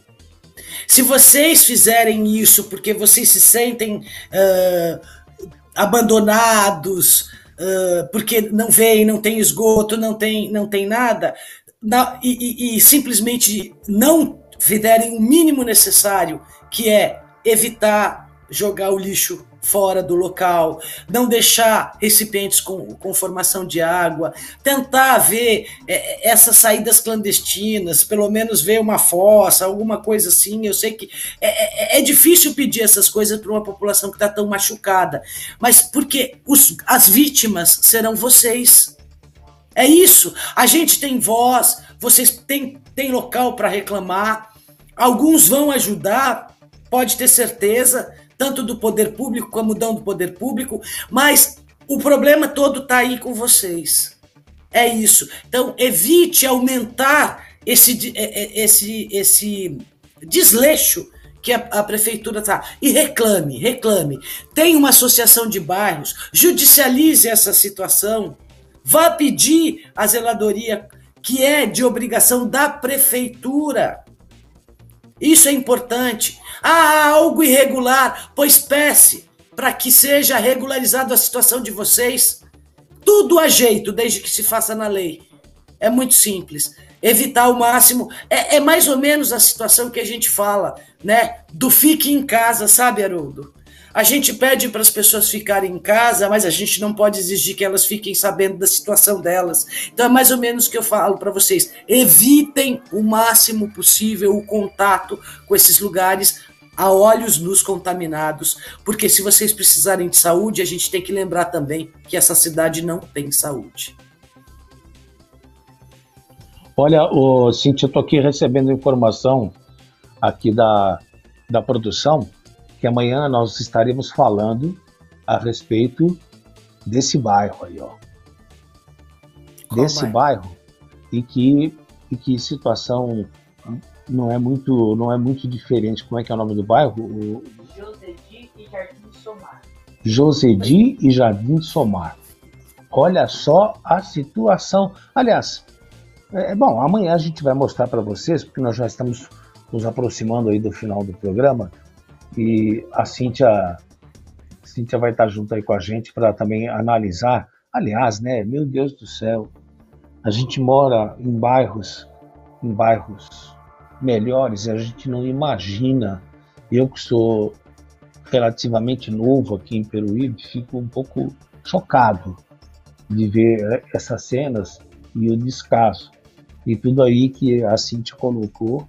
Se vocês fizerem isso porque vocês se sentem uh, abandonados, uh, porque não vem, não tem esgoto, não tem, não tem nada, na, e, e, e simplesmente não fizerem o mínimo necessário, que é evitar jogar o lixo fora do local, não deixar recipientes com, com formação de água, tentar ver é, é, essas saídas clandestinas, pelo menos ver uma fossa, alguma coisa assim. Eu sei que é, é, é difícil pedir essas coisas para uma população que está tão machucada, mas porque os, as vítimas serão vocês. É isso. A gente tem voz, vocês têm, têm local para reclamar, alguns vão ajudar, pode ter certeza tanto do poder público como não do poder público, mas o problema todo está aí com vocês. É isso. Então, evite aumentar esse, é, é, esse, esse desleixo que a, a prefeitura está. E reclame, reclame. Tem uma associação de bairros, judicialize essa situação, vá pedir a zeladoria, que é de obrigação da prefeitura. Isso é importante. Ah, algo irregular, pois peça para que seja regularizado a situação de vocês. Tudo a jeito, desde que se faça na lei. É muito simples. Evitar ao máximo. É, é mais ou menos a situação que a gente fala, né? Do fique em casa, sabe, Haroldo? A gente pede para as pessoas ficarem em casa, mas a gente não pode exigir que elas fiquem sabendo da situação delas. Então é mais ou menos o que eu falo para vocês. Evitem o máximo possível o contato com esses lugares a olhos nus contaminados, porque se vocês precisarem de saúde, a gente tem que lembrar também que essa cidade não tem saúde. Olha, o Cintia, eu estou aqui recebendo informação aqui da, da produção que amanhã nós estaremos falando a respeito desse bairro aí, ó. Qual desse bairro? bairro e que, e que situação não é muito não é muito diferente. Como é que é o nome do bairro? O... Josedi e Jardim Somar. Josedi e Jardim Somar. Olha só a situação. Aliás, é, bom, amanhã a gente vai mostrar para vocês, porque nós já estamos nos aproximando aí do final do programa, e a Cíntia, Cíntia vai estar junto aí com a gente para também analisar. Aliás, né, meu Deus do céu, a gente mora em bairros, em bairros melhores e a gente não imagina. Eu que sou relativamente novo aqui em Peruíbe, fico um pouco chocado de ver essas cenas e o descaso. E tudo aí que a Cintia colocou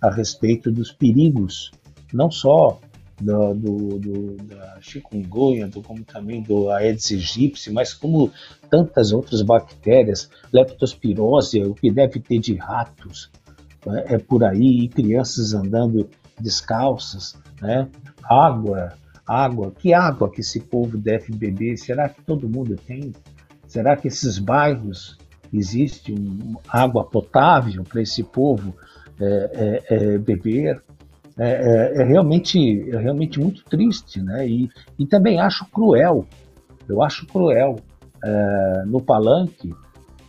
a respeito dos perigos, não só do, do, do, da chikungunya, do, como também do Aedes aegypti, mas como tantas outras bactérias, leptospirose, o que deve ter de ratos, é, é por aí, e crianças andando descalças, né? água, água. Que água que esse povo deve beber? Será que todo mundo tem? Será que esses bairros existe um, água potável para esse povo é, é, é, beber? É, é, é, realmente, é realmente muito triste, né? E, e também acho cruel. Eu acho cruel é, no palanque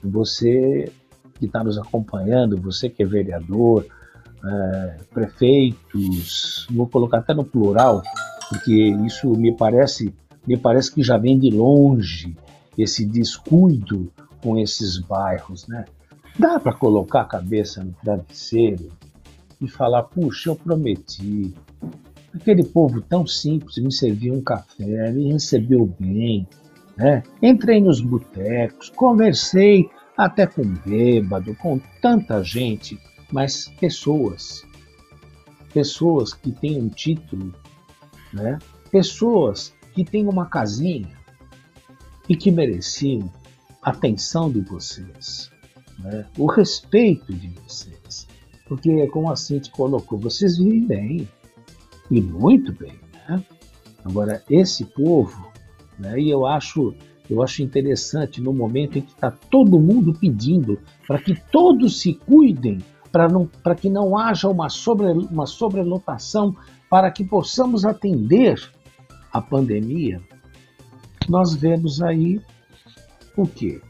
você que está nos acompanhando, você que é vereador, é, prefeitos, vou colocar até no plural, porque isso me parece, me parece que já vem de longe esse descuido com esses bairros, né? Dá para colocar a cabeça no travesseiro e falar, puxa, eu prometi. Aquele povo tão simples me serviu um café, me recebeu bem, né? Entrei nos botecos, conversei até com bêbado, com tanta gente, mas pessoas, pessoas que têm um título, né? pessoas que têm uma casinha e que mereciam a atenção de vocês, né? o respeito de vocês. Porque, como a Cintia colocou, vocês vivem bem, e muito bem. Né? Agora, esse povo, né, e eu acho eu acho interessante no momento em que está todo mundo pedindo para que todos se cuidem, para que não haja uma, sobre, uma sobrelotação, para que possamos atender a pandemia. Nós vemos aí o quê?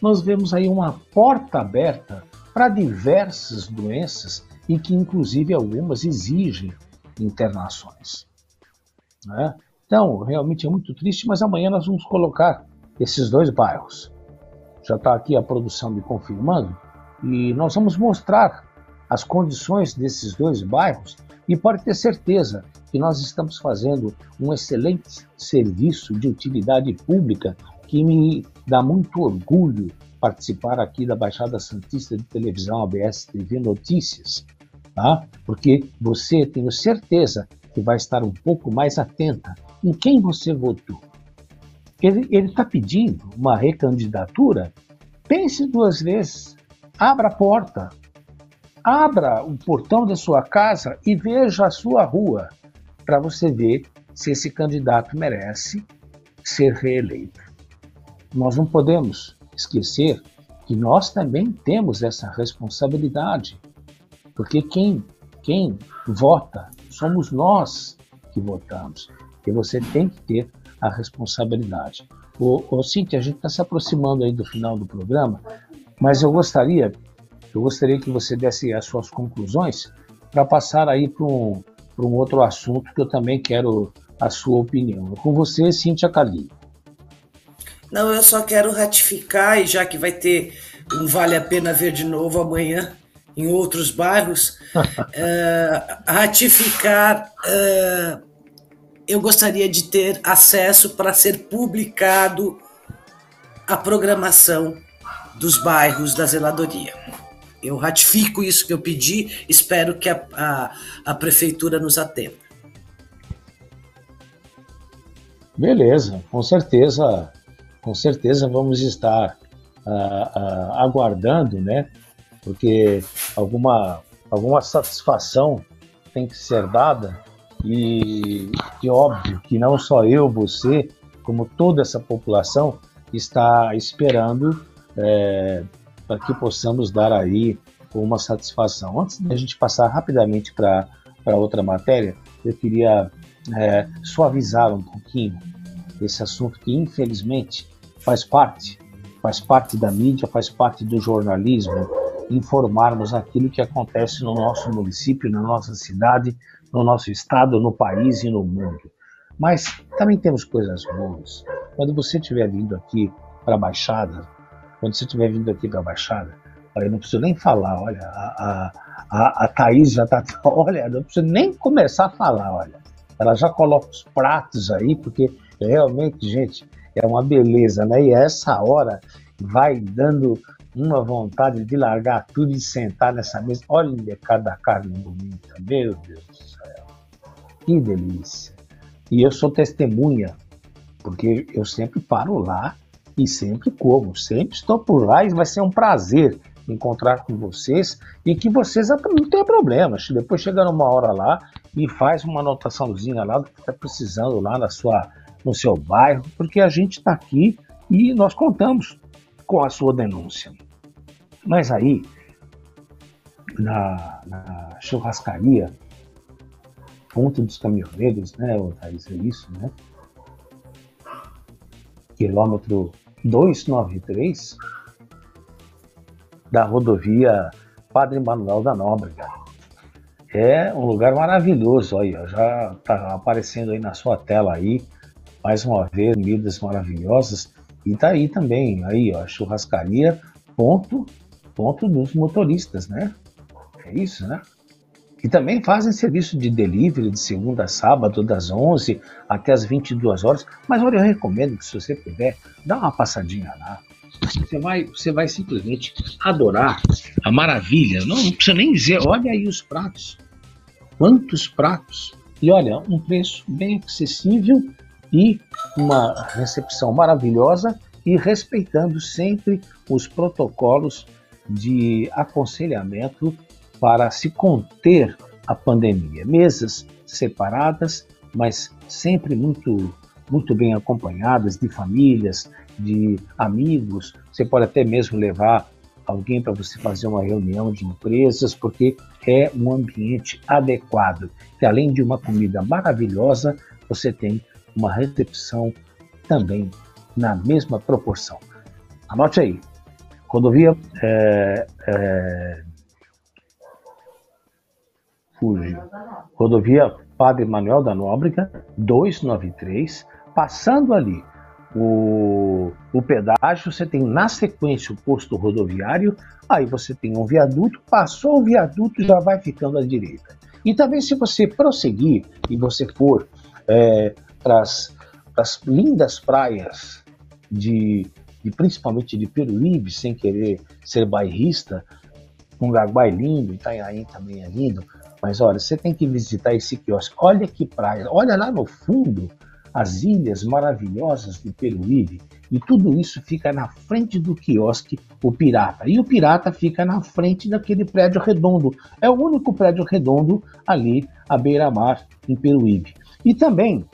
Nós vemos aí uma porta aberta para diversas doenças e que, inclusive, algumas exigem internações. Né? Então, realmente é muito triste, mas amanhã nós vamos colocar esses dois bairros. Já está aqui a produção me confirmando e nós vamos mostrar as condições desses dois bairros e pode ter certeza que nós estamos fazendo um excelente serviço de utilidade pública que me dá muito orgulho participar aqui da Baixada Santista de Televisão ABS TV Notícias, tá? Porque você tenho certeza que vai estar um pouco mais atenta em quem você votou. Ele está pedindo uma recandidatura. Pense duas vezes. Abra a porta. Abra o portão da sua casa e veja a sua rua para você ver se esse candidato merece ser reeleito. Nós não podemos esquecer que nós também temos essa responsabilidade, porque quem, quem vota somos nós que votamos. E você tem que ter a responsabilidade. O Cintia, a gente está se aproximando aí do final do programa, mas eu gostaria, eu gostaria que você desse as suas conclusões para passar aí para um, um outro assunto que eu também quero a sua opinião. Com você, Cintia Cali. Não, eu só quero ratificar, e já que vai ter um Vale a Pena Ver de novo amanhã em outros bairros, uh, ratificar uh, eu gostaria de ter acesso para ser publicado a programação dos bairros da zeladoria. Eu ratifico isso que eu pedi, espero que a, a, a prefeitura nos atenda. Beleza, com certeza, com certeza vamos estar uh, uh, aguardando, né? Porque alguma, alguma satisfação tem que ser dada e, e óbvio que não só eu, você, como toda essa população está esperando é, para que possamos dar aí uma satisfação. Antes de a gente passar rapidamente para outra matéria, eu queria é, suavizar um pouquinho esse assunto que infelizmente faz parte, faz parte da mídia, faz parte do jornalismo, informarmos aquilo que acontece no nosso município, na nossa cidade, no nosso estado, no país e no mundo. Mas também temos coisas boas. Quando você estiver vindo aqui para a Baixada, quando você estiver vindo aqui para a Baixada, olha, não preciso nem falar, olha, a, a, a Thaís já está, olha, não preciso nem começar a falar, olha. Ela já coloca os pratos aí, porque realmente, gente, é uma beleza, né? E essa hora vai dando uma vontade de largar tudo e sentar nessa mesa. Olha cada carne bonita, meu Deus do céu. Que delícia. E eu sou testemunha, porque eu sempre paro lá e sempre como, sempre estou por lá e vai ser um prazer encontrar com vocês e que vocês não tenham problema. Depois chega numa hora lá e faz uma anotaçãozinha lá do que está precisando lá na sua, no seu bairro, porque a gente está aqui e nós contamos com a sua denúncia. Mas aí, na, na churrascaria, ponto dos caminhoneiros, né, Thaís, é isso, né? Quilômetro 293 da rodovia Padre Manuel da Nóbrega. É um lugar maravilhoso, olha, já está aparecendo aí na sua tela aí, mais uma vez, comidas maravilhosas. E tá aí também, aí, ó, churrascaria, ponto, ponto dos motoristas, né? É isso, né? E também fazem serviço de delivery de segunda a sábado, das 11 até as 22 horas. Mas olha, eu recomendo que se você puder, dá uma passadinha lá. Você vai, você vai simplesmente adorar a maravilha. Não, não precisa nem dizer, olha aí os pratos. Quantos pratos? E olha, um preço bem acessível e uma recepção maravilhosa e respeitando sempre os protocolos de aconselhamento para se conter a pandemia. Mesas separadas, mas sempre muito muito bem acompanhadas de famílias, de amigos. Você pode até mesmo levar alguém para você fazer uma reunião de empresas, porque é um ambiente adequado. E além de uma comida maravilhosa, você tem uma recepção também na mesma proporção. Anote aí. Rodovia é, é, Rodovia Padre Manuel da Nóbrega, 293, passando ali o, o pedágio, você tem na sequência o posto rodoviário, aí você tem um viaduto, passou o viaduto já vai ficando à direita. E também se você prosseguir e você for é, para as lindas praias de, de, principalmente de Peruíbe, sem querer ser bairrista, Mungaguá é lindo, Itanhaém também é lindo, mas olha, você tem que visitar esse quiosque. Olha que praia, olha lá no fundo as ilhas maravilhosas de Peruíbe. E tudo isso fica na frente do quiosque, o Pirata. E o Pirata fica na frente daquele prédio redondo. É o único prédio redondo ali à beira-mar, em Peruíbe. E também,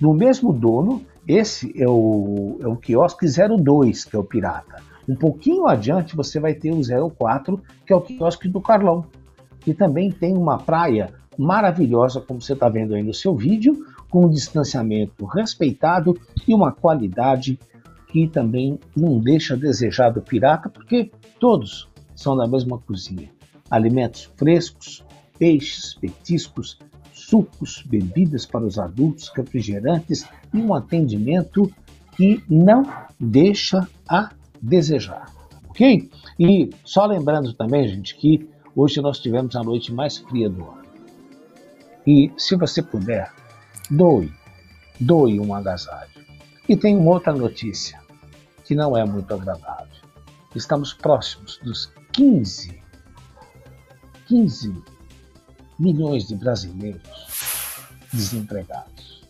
no mesmo dono, esse é o, é o quiosque 02, que é o Pirata. Um pouquinho adiante você vai ter o 04, que é o quiosque do Carlão que também tem uma praia maravilhosa, como você está vendo aí no seu vídeo, com um distanciamento respeitado e uma qualidade que também não deixa a desejar do pirata, porque todos são da mesma cozinha. Alimentos frescos, peixes, petiscos, sucos, bebidas para os adultos, refrigerantes e um atendimento que não deixa a desejar. Ok? E só lembrando também, gente, que Hoje nós tivemos a noite mais fria do ano. E se você puder, doe, doe um agasalho. E tem uma outra notícia que não é muito agradável. Estamos próximos dos 15, 15 milhões de brasileiros desempregados.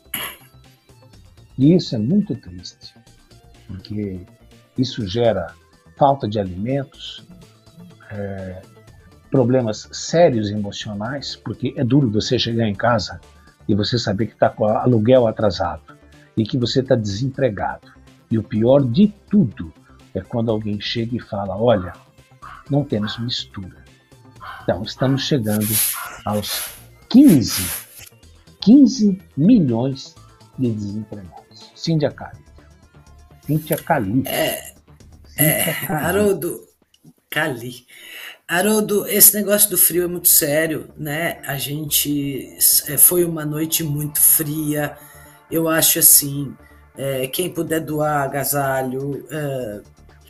E isso é muito triste, porque isso gera falta de alimentos, é, problemas sérios emocionais, porque é duro você chegar em casa e você saber que está com aluguel atrasado e que você está desempregado. E o pior de tudo é quando alguém chega e fala: Olha, não temos mistura. Então, estamos chegando aos 15, 15 milhões de desempregados. Cíntia Cali. Cíntia Cali. É, é Haroldo Cali. Haroldo, esse negócio do frio é muito sério, né? A gente é, foi uma noite muito fria. Eu acho assim, é, quem puder doar agasalho, é,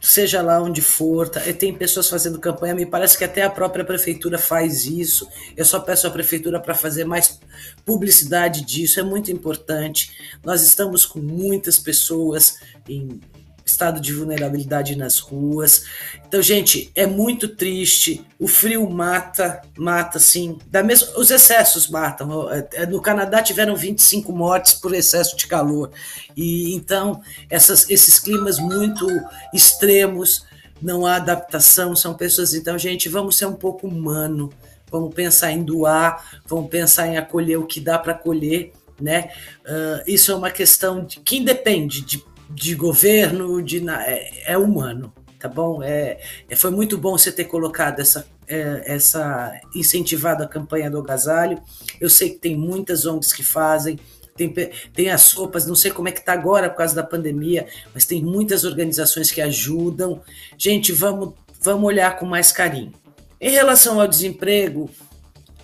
seja lá onde for, tá, tem pessoas fazendo campanha. Me parece que até a própria prefeitura faz isso. Eu só peço à prefeitura para fazer mais publicidade disso. É muito importante. Nós estamos com muitas pessoas em estado de vulnerabilidade nas ruas. Então, gente, é muito triste. O frio mata, mata, sim. Da mesma, os excessos matam. É, é, no Canadá tiveram 25 mortes por excesso de calor. E então, essas, esses climas muito extremos não há adaptação, são pessoas. Então, gente, vamos ser um pouco humano, vamos pensar em doar, vamos pensar em acolher o que dá para acolher, né? Uh, isso é uma questão de quem depende de, de governo, de é, é humano, tá bom? É, é, foi muito bom você ter colocado essa, é, essa incentivado a campanha do agasalho. Eu sei que tem muitas ONGs que fazem, tem, tem as sopas, não sei como é que tá agora por causa da pandemia, mas tem muitas organizações que ajudam. Gente, vamos, vamos olhar com mais carinho. Em relação ao desemprego,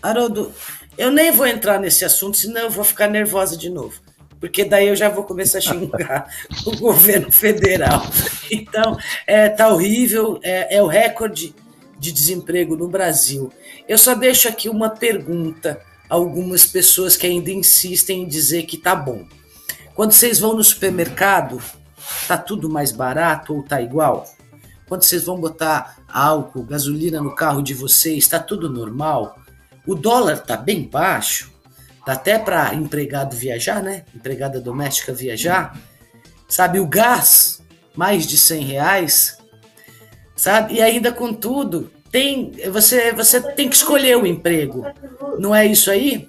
Haroldo, eu nem vou entrar nesse assunto, senão eu vou ficar nervosa de novo. Porque daí eu já vou começar a xingar o governo federal. Então, é, tá horrível, é, é o recorde de desemprego no Brasil. Eu só deixo aqui uma pergunta algumas pessoas que ainda insistem em dizer que tá bom. Quando vocês vão no supermercado, tá tudo mais barato ou tá igual? Quando vocês vão botar álcool, gasolina no carro de vocês, tá tudo normal? O dólar tá bem baixo, dá até para empregado viajar, né? Empregada doméstica viajar. Sabe, o gás, mais de 100 reais, sabe? E ainda com tudo, tem, você, você tem que escolher o emprego. Não é isso aí?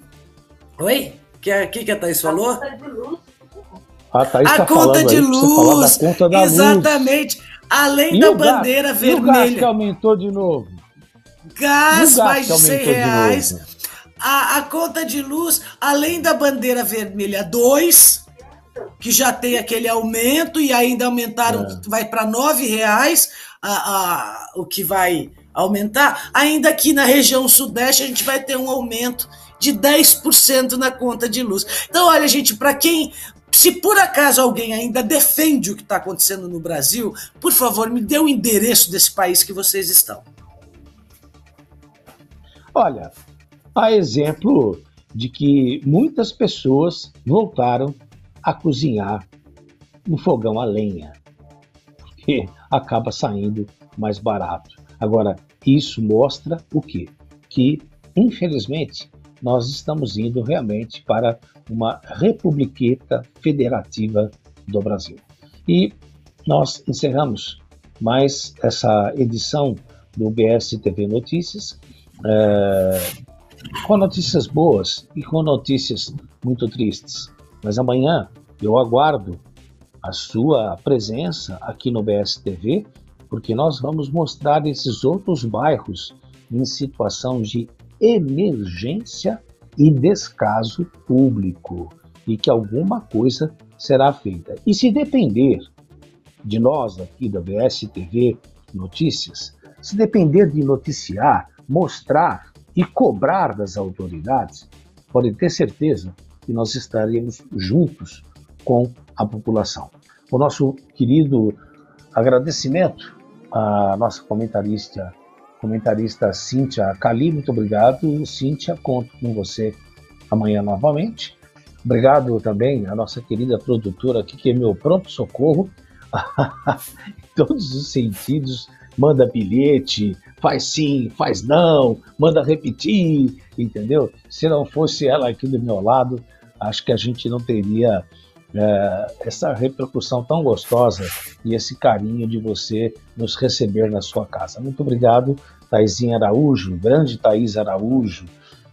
Oi? O que, que, que a Thaís falou? A, Thaís a tá conta de luz. Conta da exatamente. Luz. Além e da bandeira gás, vermelha. E o gás que aumentou de novo. Gás, gás mais de 100 reais. A, a conta de luz, além da bandeira vermelha 2, que já tem aquele aumento e ainda aumentaram, é. vai para R$ reais a, a, o que vai aumentar, ainda aqui na região sudeste a gente vai ter um aumento de 10% na conta de luz. Então, olha, gente, para quem se por acaso alguém ainda defende o que está acontecendo no Brasil, por favor, me dê o endereço desse país que vocês estão. Olha, há exemplo de que muitas pessoas voltaram a cozinhar no fogão a lenha, porque acaba saindo mais barato. Agora, isso mostra o quê? Que, infelizmente, nós estamos indo realmente para uma republiqueta federativa do Brasil. E nós encerramos mais essa edição do BS TV Notícias, é, com notícias boas e com notícias muito tristes. Mas amanhã eu aguardo a sua presença aqui no BSTV porque nós vamos mostrar esses outros bairros em situação de emergência e descaso público e que alguma coisa será feita. E se depender de nós aqui da BSTV Notícias, se depender de noticiar, mostrar e cobrar das autoridades, pode ter certeza que nós estaremos juntos com a população. O nosso querido agradecimento a nossa comentarista, comentarista Cíntia Cali. Muito obrigado, Cíntia. Conto com você amanhã novamente. Obrigado também à nossa querida produtora aqui, que é meu pronto-socorro, em todos os sentidos. Manda bilhete, faz sim, faz não, manda repetir, entendeu? Se não fosse ela aqui do meu lado, acho que a gente não teria é, essa repercussão tão gostosa e esse carinho de você nos receber na sua casa. Muito obrigado, Thaisinha Araújo, grande Thaís Araújo,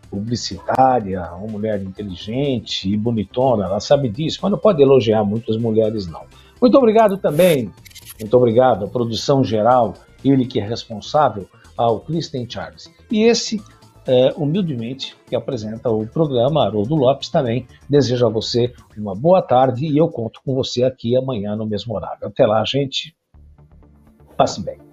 publicitária, uma mulher inteligente e bonitona, ela sabe disso, mas não pode elogiar muitas mulheres, não. Muito obrigado também, muito obrigado à produção geral, ele que é responsável, ao Kristen Charles. E esse é, humildemente, que apresenta o programa Haroldo Lopes também. Desejo a você uma boa tarde e eu conto com você aqui amanhã no mesmo horário. Até lá, gente. Passe bem.